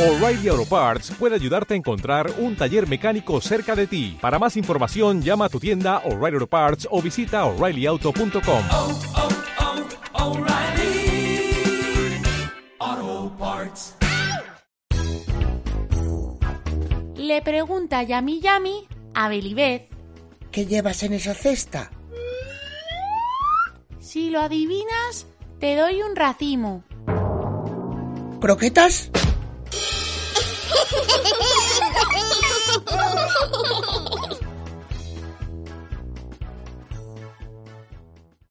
O'Reilly Auto Parts puede ayudarte a encontrar un taller mecánico cerca de ti. Para más información, llama a tu tienda O'Reilly Auto Parts o visita oreillyauto.com. oh, oh, Parts. Le pregunta Yami Yami a Belibet ¿Qué llevas en esa cesta? si lo adivinas, te doy un racimo. ¿Croquetas? Hey, hey, hey.